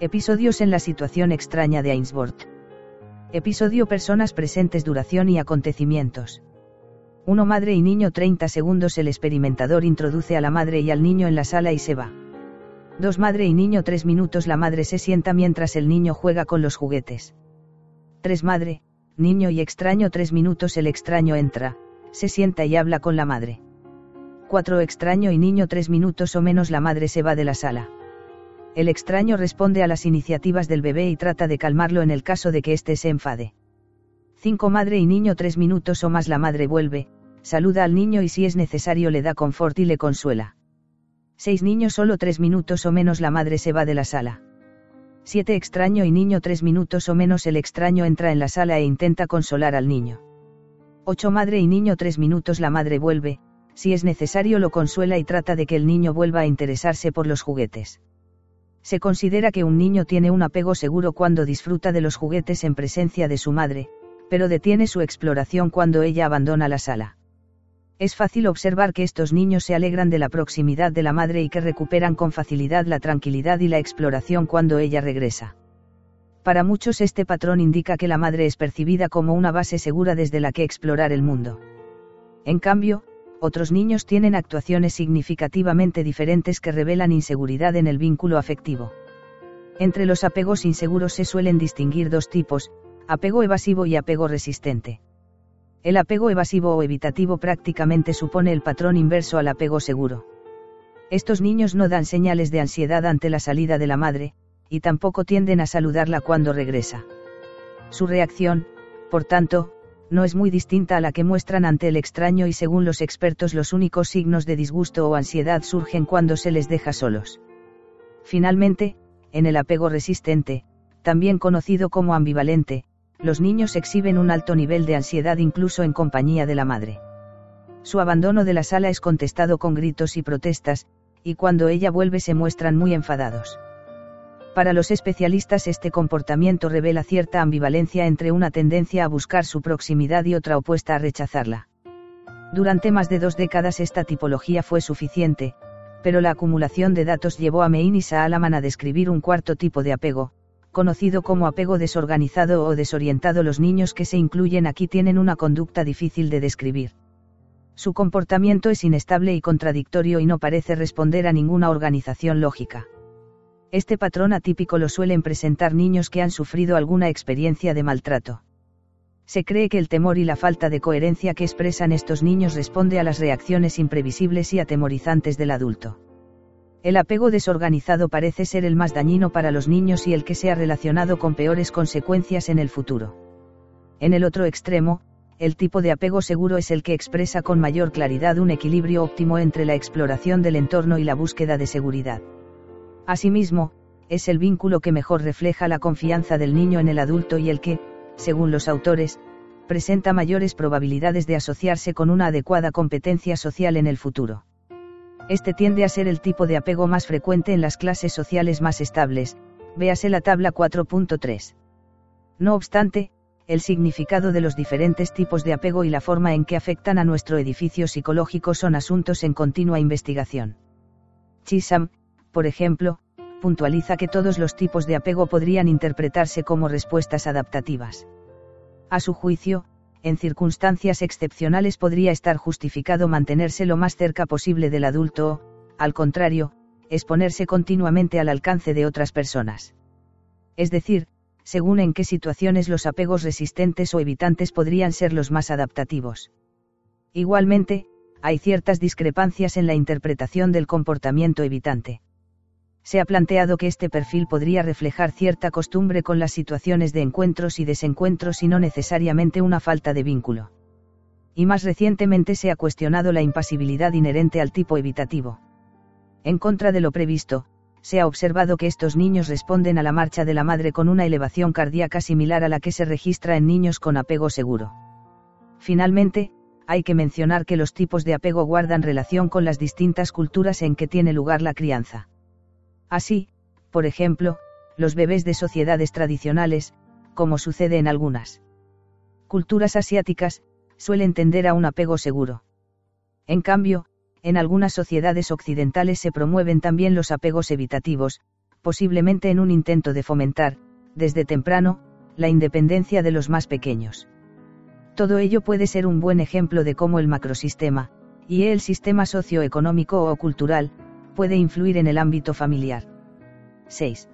Episodios en la situación extraña de Ainsworth. Episodio Personas presentes duración y acontecimientos. 1 Madre y niño 30 segundos El experimentador introduce a la madre y al niño en la sala y se va. 2 Madre y niño 3 minutos La madre se sienta mientras el niño juega con los juguetes. 3 Madre, niño y extraño 3 minutos El extraño entra, se sienta y habla con la madre. 4 Extraño y niño 3 minutos o menos La madre se va de la sala. El extraño responde a las iniciativas del bebé y trata de calmarlo en el caso de que éste se enfade. 5 Madre y niño 3 minutos o más la madre vuelve, saluda al niño y si es necesario le da confort y le consuela. 6 Niño solo 3 minutos o menos la madre se va de la sala. 7 Extraño y niño 3 minutos o menos el extraño entra en la sala e intenta consolar al niño. 8 Madre y niño 3 minutos la madre vuelve, si es necesario lo consuela y trata de que el niño vuelva a interesarse por los juguetes. Se considera que un niño tiene un apego seguro cuando disfruta de los juguetes en presencia de su madre, pero detiene su exploración cuando ella abandona la sala. Es fácil observar que estos niños se alegran de la proximidad de la madre y que recuperan con facilidad la tranquilidad y la exploración cuando ella regresa. Para muchos este patrón indica que la madre es percibida como una base segura desde la que explorar el mundo. En cambio, otros niños tienen actuaciones significativamente diferentes que revelan inseguridad en el vínculo afectivo. Entre los apegos inseguros se suelen distinguir dos tipos, apego evasivo y apego resistente. El apego evasivo o evitativo prácticamente supone el patrón inverso al apego seguro. Estos niños no dan señales de ansiedad ante la salida de la madre, y tampoco tienden a saludarla cuando regresa. Su reacción, por tanto, no es muy distinta a la que muestran ante el extraño y según los expertos los únicos signos de disgusto o ansiedad surgen cuando se les deja solos. Finalmente, en el apego resistente, también conocido como ambivalente, los niños exhiben un alto nivel de ansiedad incluso en compañía de la madre. Su abandono de la sala es contestado con gritos y protestas, y cuando ella vuelve se muestran muy enfadados. Para los especialistas este comportamiento revela cierta ambivalencia entre una tendencia a buscar su proximidad y otra opuesta a rechazarla. Durante más de dos décadas esta tipología fue suficiente, pero la acumulación de datos llevó a Mein y Saalaman a describir un cuarto tipo de apego, conocido como apego desorganizado o desorientado. Los niños que se incluyen aquí tienen una conducta difícil de describir. Su comportamiento es inestable y contradictorio y no parece responder a ninguna organización lógica. Este patrón atípico lo suelen presentar niños que han sufrido alguna experiencia de maltrato. Se cree que el temor y la falta de coherencia que expresan estos niños responde a las reacciones imprevisibles y atemorizantes del adulto. El apego desorganizado parece ser el más dañino para los niños y el que se ha relacionado con peores consecuencias en el futuro. En el otro extremo, el tipo de apego seguro es el que expresa con mayor claridad un equilibrio óptimo entre la exploración del entorno y la búsqueda de seguridad. Asimismo, es el vínculo que mejor refleja la confianza del niño en el adulto y el que, según los autores, presenta mayores probabilidades de asociarse con una adecuada competencia social en el futuro. Este tiende a ser el tipo de apego más frecuente en las clases sociales más estables, véase la tabla 4.3. No obstante, el significado de los diferentes tipos de apego y la forma en que afectan a nuestro edificio psicológico son asuntos en continua investigación. Chisholm, por ejemplo, puntualiza que todos los tipos de apego podrían interpretarse como respuestas adaptativas. A su juicio, en circunstancias excepcionales podría estar justificado mantenerse lo más cerca posible del adulto o, al contrario, exponerse continuamente al alcance de otras personas. Es decir, según en qué situaciones los apegos resistentes o evitantes podrían ser los más adaptativos. Igualmente, hay ciertas discrepancias en la interpretación del comportamiento evitante se ha planteado que este perfil podría reflejar cierta costumbre con las situaciones de encuentros y desencuentros y no necesariamente una falta de vínculo. Y más recientemente se ha cuestionado la impasibilidad inherente al tipo evitativo. En contra de lo previsto, se ha observado que estos niños responden a la marcha de la madre con una elevación cardíaca similar a la que se registra en niños con apego seguro. Finalmente, hay que mencionar que los tipos de apego guardan relación con las distintas culturas en que tiene lugar la crianza. Así, por ejemplo, los bebés de sociedades tradicionales, como sucede en algunas culturas asiáticas, suelen tender a un apego seguro. En cambio, en algunas sociedades occidentales se promueven también los apegos evitativos, posiblemente en un intento de fomentar, desde temprano, la independencia de los más pequeños. Todo ello puede ser un buen ejemplo de cómo el macrosistema, y el sistema socioeconómico o cultural, puede influir en el ámbito familiar. 6.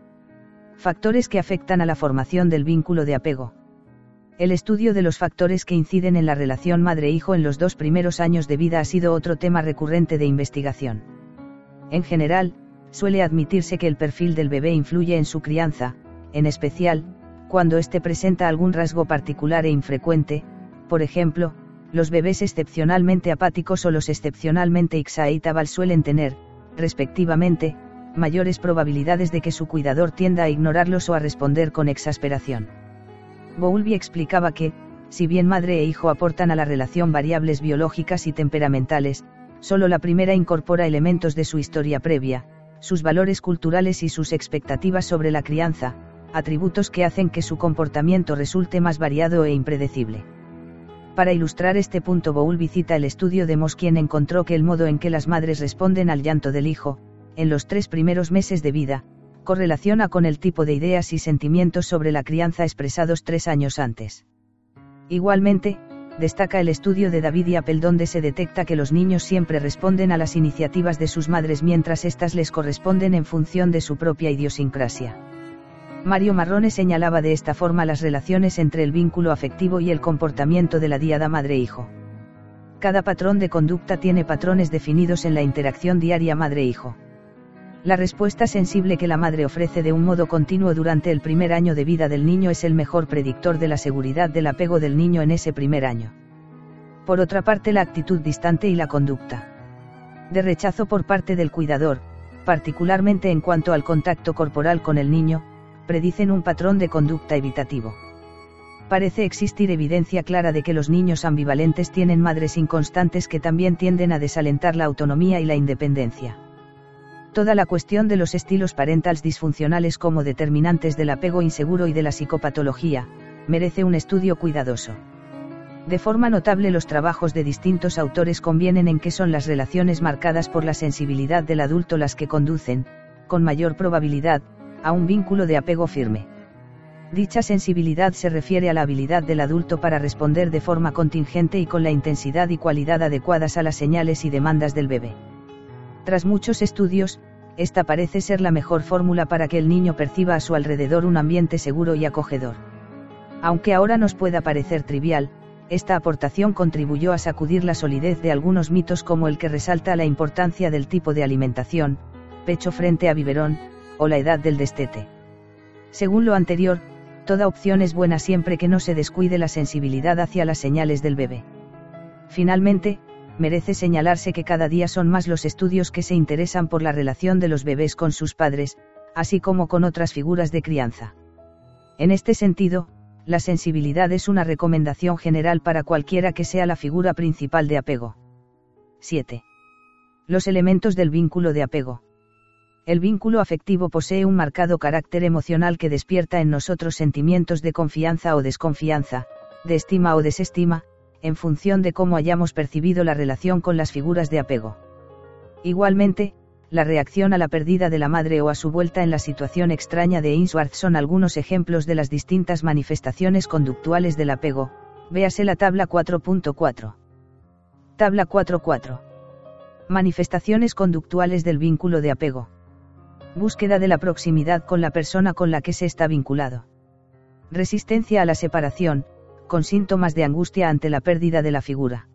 Factores que afectan a la formación del vínculo de apego. El estudio de los factores que inciden en la relación madre-hijo en los dos primeros años de vida ha sido otro tema recurrente de investigación. En general, suele admitirse que el perfil del bebé influye en su crianza, en especial, cuando éste presenta algún rasgo particular e infrecuente, por ejemplo, los bebés excepcionalmente apáticos o los excepcionalmente excitable suelen tener, respectivamente, mayores probabilidades de que su cuidador tienda a ignorarlos o a responder con exasperación. Bowlby explicaba que, si bien madre e hijo aportan a la relación variables biológicas y temperamentales, solo la primera incorpora elementos de su historia previa, sus valores culturales y sus expectativas sobre la crianza, atributos que hacen que su comportamiento resulte más variado e impredecible. Para ilustrar este punto Boul visita el estudio de Moss quien encontró que el modo en que las madres responden al llanto del hijo, en los tres primeros meses de vida, correlaciona con el tipo de ideas y sentimientos sobre la crianza expresados tres años antes. Igualmente, destaca el estudio de David y Apple donde se detecta que los niños siempre responden a las iniciativas de sus madres mientras éstas les corresponden en función de su propia idiosincrasia. Mario Marrone señalaba de esta forma las relaciones entre el vínculo afectivo y el comportamiento de la diada madre-hijo. Cada patrón de conducta tiene patrones definidos en la interacción diaria madre-hijo. La respuesta sensible que la madre ofrece de un modo continuo durante el primer año de vida del niño es el mejor predictor de la seguridad del apego del niño en ese primer año. Por otra parte, la actitud distante y la conducta de rechazo por parte del cuidador, particularmente en cuanto al contacto corporal con el niño, predicen un patrón de conducta evitativo. Parece existir evidencia clara de que los niños ambivalentes tienen madres inconstantes que también tienden a desalentar la autonomía y la independencia. Toda la cuestión de los estilos parentales disfuncionales como determinantes del apego inseguro y de la psicopatología, merece un estudio cuidadoso. De forma notable los trabajos de distintos autores convienen en que son las relaciones marcadas por la sensibilidad del adulto las que conducen, con mayor probabilidad, a un vínculo de apego firme. Dicha sensibilidad se refiere a la habilidad del adulto para responder de forma contingente y con la intensidad y cualidad adecuadas a las señales y demandas del bebé. Tras muchos estudios, esta parece ser la mejor fórmula para que el niño perciba a su alrededor un ambiente seguro y acogedor. Aunque ahora nos pueda parecer trivial, esta aportación contribuyó a sacudir la solidez de algunos mitos como el que resalta la importancia del tipo de alimentación, pecho frente a biberón, o la edad del destete. Según lo anterior, toda opción es buena siempre que no se descuide la sensibilidad hacia las señales del bebé. Finalmente, merece señalarse que cada día son más los estudios que se interesan por la relación de los bebés con sus padres, así como con otras figuras de crianza. En este sentido, la sensibilidad es una recomendación general para cualquiera que sea la figura principal de apego. 7. Los elementos del vínculo de apego. El vínculo afectivo posee un marcado carácter emocional que despierta en nosotros sentimientos de confianza o desconfianza, de estima o desestima, en función de cómo hayamos percibido la relación con las figuras de apego. Igualmente, la reacción a la pérdida de la madre o a su vuelta en la situación extraña de Ainsworth son algunos ejemplos de las distintas manifestaciones conductuales del apego, véase la tabla 4.4. Tabla 4.4. Manifestaciones conductuales del vínculo de apego. Búsqueda de la proximidad con la persona con la que se está vinculado. Resistencia a la separación, con síntomas de angustia ante la pérdida de la figura.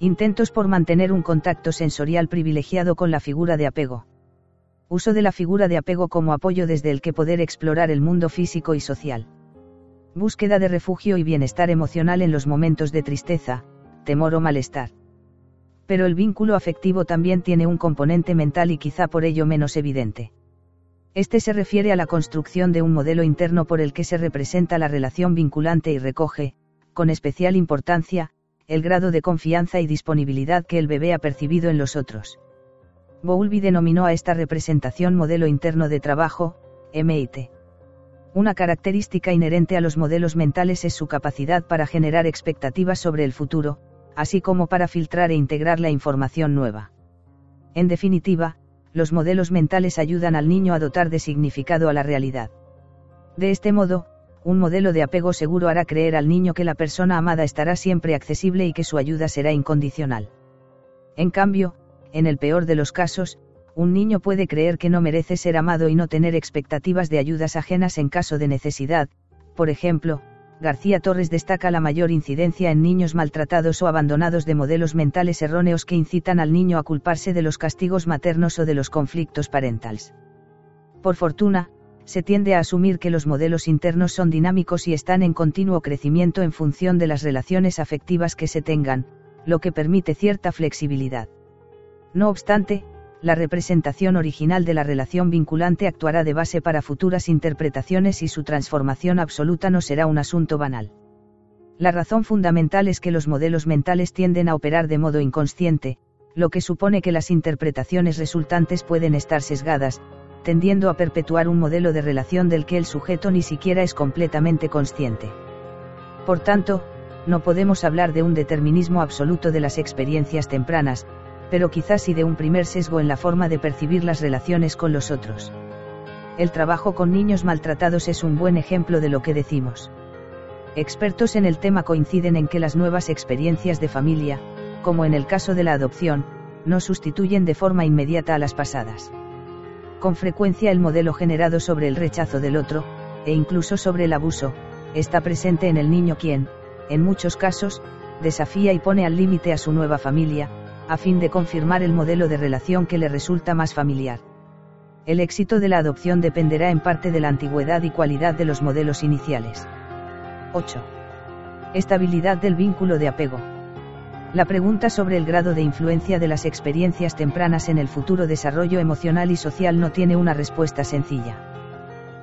Intentos por mantener un contacto sensorial privilegiado con la figura de apego. Uso de la figura de apego como apoyo desde el que poder explorar el mundo físico y social. Búsqueda de refugio y bienestar emocional en los momentos de tristeza, temor o malestar pero el vínculo afectivo también tiene un componente mental y quizá por ello menos evidente. Este se refiere a la construcción de un modelo interno por el que se representa la relación vinculante y recoge, con especial importancia, el grado de confianza y disponibilidad que el bebé ha percibido en los otros. Bowlby denominó a esta representación modelo interno de trabajo, MIT. Una característica inherente a los modelos mentales es su capacidad para generar expectativas sobre el futuro, así como para filtrar e integrar la información nueva. En definitiva, los modelos mentales ayudan al niño a dotar de significado a la realidad. De este modo, un modelo de apego seguro hará creer al niño que la persona amada estará siempre accesible y que su ayuda será incondicional. En cambio, en el peor de los casos, un niño puede creer que no merece ser amado y no tener expectativas de ayudas ajenas en caso de necesidad, por ejemplo, García Torres destaca la mayor incidencia en niños maltratados o abandonados de modelos mentales erróneos que incitan al niño a culparse de los castigos maternos o de los conflictos parentales. Por fortuna, se tiende a asumir que los modelos internos son dinámicos y están en continuo crecimiento en función de las relaciones afectivas que se tengan, lo que permite cierta flexibilidad. No obstante, la representación original de la relación vinculante actuará de base para futuras interpretaciones y su transformación absoluta no será un asunto banal. La razón fundamental es que los modelos mentales tienden a operar de modo inconsciente, lo que supone que las interpretaciones resultantes pueden estar sesgadas, tendiendo a perpetuar un modelo de relación del que el sujeto ni siquiera es completamente consciente. Por tanto, no podemos hablar de un determinismo absoluto de las experiencias tempranas, pero quizás sí de un primer sesgo en la forma de percibir las relaciones con los otros. El trabajo con niños maltratados es un buen ejemplo de lo que decimos. Expertos en el tema coinciden en que las nuevas experiencias de familia, como en el caso de la adopción, no sustituyen de forma inmediata a las pasadas. Con frecuencia el modelo generado sobre el rechazo del otro, e incluso sobre el abuso, está presente en el niño quien, en muchos casos, desafía y pone al límite a su nueva familia, a fin de confirmar el modelo de relación que le resulta más familiar. El éxito de la adopción dependerá en parte de la antigüedad y cualidad de los modelos iniciales. 8. Estabilidad del vínculo de apego. La pregunta sobre el grado de influencia de las experiencias tempranas en el futuro desarrollo emocional y social no tiene una respuesta sencilla.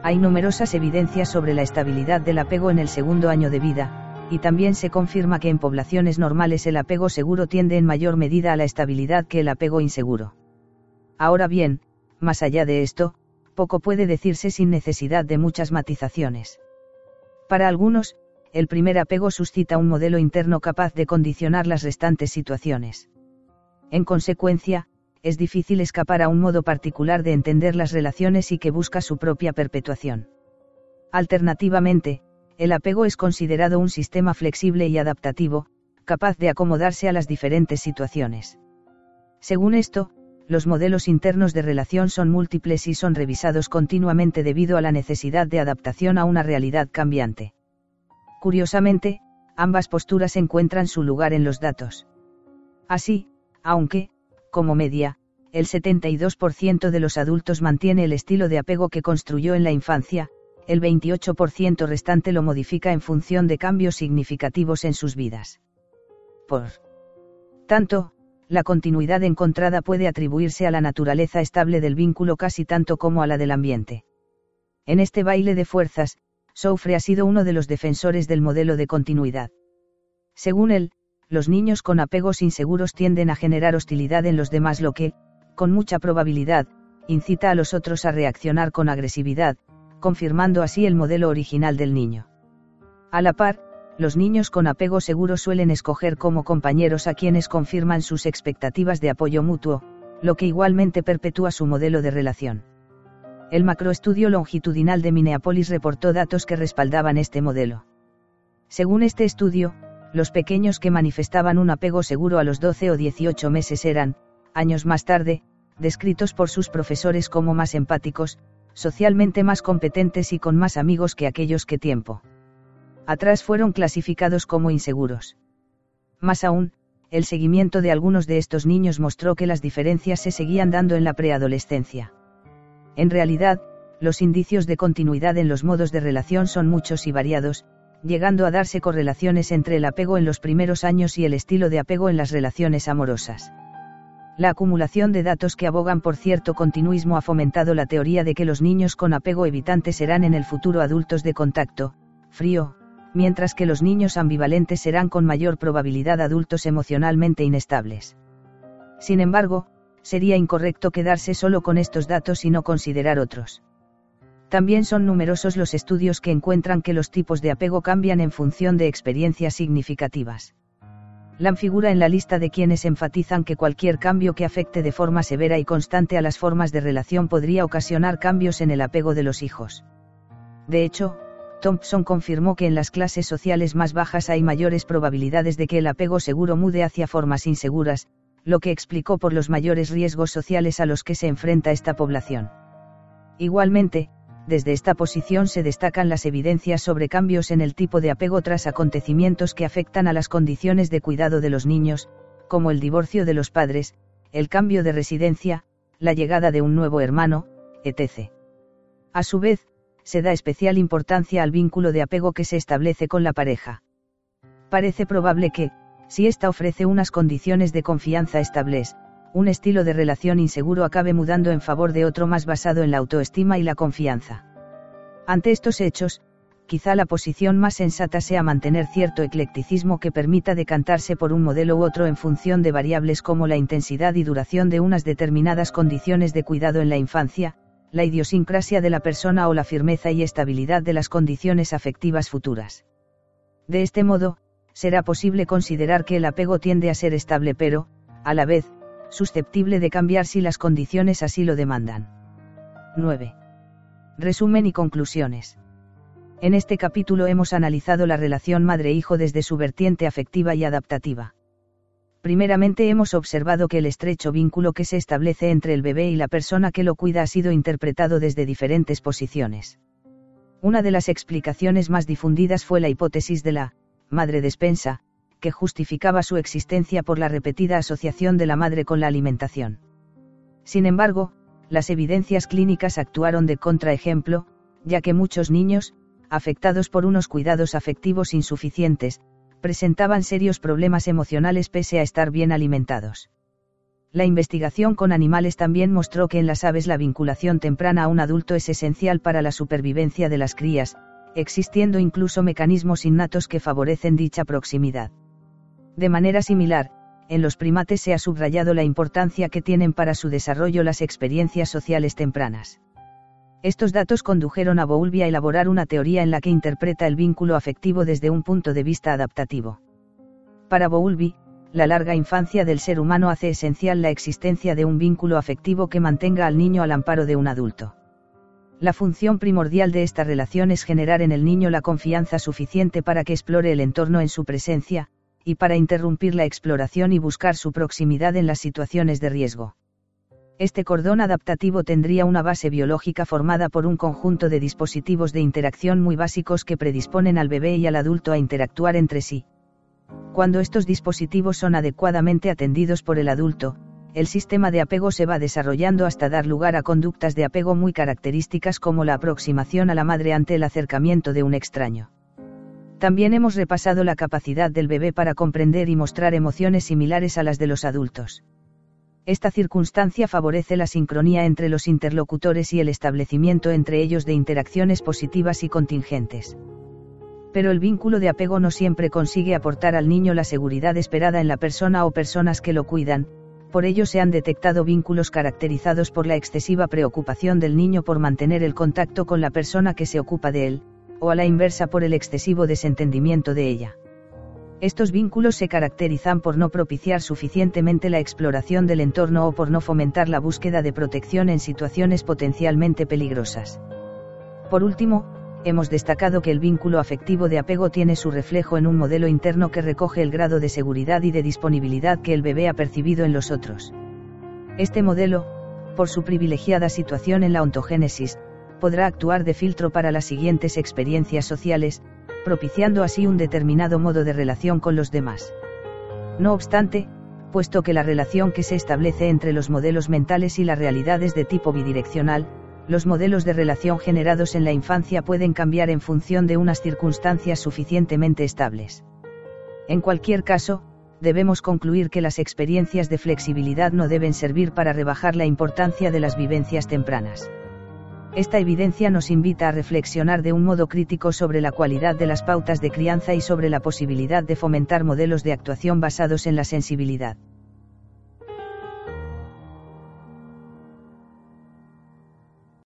Hay numerosas evidencias sobre la estabilidad del apego en el segundo año de vida, y también se confirma que en poblaciones normales el apego seguro tiende en mayor medida a la estabilidad que el apego inseguro. Ahora bien, más allá de esto, poco puede decirse sin necesidad de muchas matizaciones. Para algunos, el primer apego suscita un modelo interno capaz de condicionar las restantes situaciones. En consecuencia, es difícil escapar a un modo particular de entender las relaciones y que busca su propia perpetuación. Alternativamente, el apego es considerado un sistema flexible y adaptativo, capaz de acomodarse a las diferentes situaciones. Según esto, los modelos internos de relación son múltiples y son revisados continuamente debido a la necesidad de adaptación a una realidad cambiante. Curiosamente, ambas posturas encuentran su lugar en los datos. Así, aunque, como media, el 72% de los adultos mantiene el estilo de apego que construyó en la infancia, el 28% restante lo modifica en función de cambios significativos en sus vidas. Por tanto, la continuidad encontrada puede atribuirse a la naturaleza estable del vínculo casi tanto como a la del ambiente. En este baile de fuerzas, Soufre ha sido uno de los defensores del modelo de continuidad. Según él, los niños con apegos inseguros tienden a generar hostilidad en los demás lo que, con mucha probabilidad, incita a los otros a reaccionar con agresividad, confirmando así el modelo original del niño. A la par, los niños con apego seguro suelen escoger como compañeros a quienes confirman sus expectativas de apoyo mutuo, lo que igualmente perpetúa su modelo de relación. El macroestudio longitudinal de Minneapolis reportó datos que respaldaban este modelo. Según este estudio, los pequeños que manifestaban un apego seguro a los 12 o 18 meses eran, años más tarde, descritos por sus profesores como más empáticos, socialmente más competentes y con más amigos que aquellos que tiempo atrás fueron clasificados como inseguros. Más aún, el seguimiento de algunos de estos niños mostró que las diferencias se seguían dando en la preadolescencia. En realidad, los indicios de continuidad en los modos de relación son muchos y variados, llegando a darse correlaciones entre el apego en los primeros años y el estilo de apego en las relaciones amorosas. La acumulación de datos que abogan por cierto continuismo ha fomentado la teoría de que los niños con apego evitante serán en el futuro adultos de contacto, frío, mientras que los niños ambivalentes serán con mayor probabilidad adultos emocionalmente inestables. Sin embargo, sería incorrecto quedarse solo con estos datos y no considerar otros. También son numerosos los estudios que encuentran que los tipos de apego cambian en función de experiencias significativas. LAM figura en la lista de quienes enfatizan que cualquier cambio que afecte de forma severa y constante a las formas de relación podría ocasionar cambios en el apego de los hijos. De hecho, Thompson confirmó que en las clases sociales más bajas hay mayores probabilidades de que el apego seguro mude hacia formas inseguras, lo que explicó por los mayores riesgos sociales a los que se enfrenta esta población. Igualmente, desde esta posición se destacan las evidencias sobre cambios en el tipo de apego tras acontecimientos que afectan a las condiciones de cuidado de los niños, como el divorcio de los padres, el cambio de residencia, la llegada de un nuevo hermano, etc. A su vez, se da especial importancia al vínculo de apego que se establece con la pareja. Parece probable que, si ésta ofrece unas condiciones de confianza estables, un estilo de relación inseguro acabe mudando en favor de otro más basado en la autoestima y la confianza. Ante estos hechos, quizá la posición más sensata sea mantener cierto eclecticismo que permita decantarse por un modelo u otro en función de variables como la intensidad y duración de unas determinadas condiciones de cuidado en la infancia, la idiosincrasia de la persona o la firmeza y estabilidad de las condiciones afectivas futuras. De este modo, será posible considerar que el apego tiende a ser estable pero, a la vez, susceptible de cambiar si las condiciones así lo demandan. 9. Resumen y conclusiones. En este capítulo hemos analizado la relación madre-hijo desde su vertiente afectiva y adaptativa. Primeramente hemos observado que el estrecho vínculo que se establece entre el bebé y la persona que lo cuida ha sido interpretado desde diferentes posiciones. Una de las explicaciones más difundidas fue la hipótesis de la madre despensa, que justificaba su existencia por la repetida asociación de la madre con la alimentación. Sin embargo, las evidencias clínicas actuaron de contraejemplo, ya que muchos niños, afectados por unos cuidados afectivos insuficientes, presentaban serios problemas emocionales pese a estar bien alimentados. La investigación con animales también mostró que en las aves la vinculación temprana a un adulto es esencial para la supervivencia de las crías, existiendo incluso mecanismos innatos que favorecen dicha proximidad. De manera similar, en los primates se ha subrayado la importancia que tienen para su desarrollo las experiencias sociales tempranas. Estos datos condujeron a Bowlby a elaborar una teoría en la que interpreta el vínculo afectivo desde un punto de vista adaptativo. Para Bowlby, la larga infancia del ser humano hace esencial la existencia de un vínculo afectivo que mantenga al niño al amparo de un adulto. La función primordial de esta relación es generar en el niño la confianza suficiente para que explore el entorno en su presencia, y para interrumpir la exploración y buscar su proximidad en las situaciones de riesgo. Este cordón adaptativo tendría una base biológica formada por un conjunto de dispositivos de interacción muy básicos que predisponen al bebé y al adulto a interactuar entre sí. Cuando estos dispositivos son adecuadamente atendidos por el adulto, el sistema de apego se va desarrollando hasta dar lugar a conductas de apego muy características como la aproximación a la madre ante el acercamiento de un extraño. También hemos repasado la capacidad del bebé para comprender y mostrar emociones similares a las de los adultos. Esta circunstancia favorece la sincronía entre los interlocutores y el establecimiento entre ellos de interacciones positivas y contingentes. Pero el vínculo de apego no siempre consigue aportar al niño la seguridad esperada en la persona o personas que lo cuidan, por ello se han detectado vínculos caracterizados por la excesiva preocupación del niño por mantener el contacto con la persona que se ocupa de él, o a la inversa por el excesivo desentendimiento de ella. Estos vínculos se caracterizan por no propiciar suficientemente la exploración del entorno o por no fomentar la búsqueda de protección en situaciones potencialmente peligrosas. Por último, hemos destacado que el vínculo afectivo de apego tiene su reflejo en un modelo interno que recoge el grado de seguridad y de disponibilidad que el bebé ha percibido en los otros. Este modelo, por su privilegiada situación en la ontogénesis, podrá actuar de filtro para las siguientes experiencias sociales, propiciando así un determinado modo de relación con los demás. No obstante, puesto que la relación que se establece entre los modelos mentales y la realidad es de tipo bidireccional, los modelos de relación generados en la infancia pueden cambiar en función de unas circunstancias suficientemente estables. En cualquier caso, debemos concluir que las experiencias de flexibilidad no deben servir para rebajar la importancia de las vivencias tempranas. Esta evidencia nos invita a reflexionar de un modo crítico sobre la cualidad de las pautas de crianza y sobre la posibilidad de fomentar modelos de actuación basados en la sensibilidad.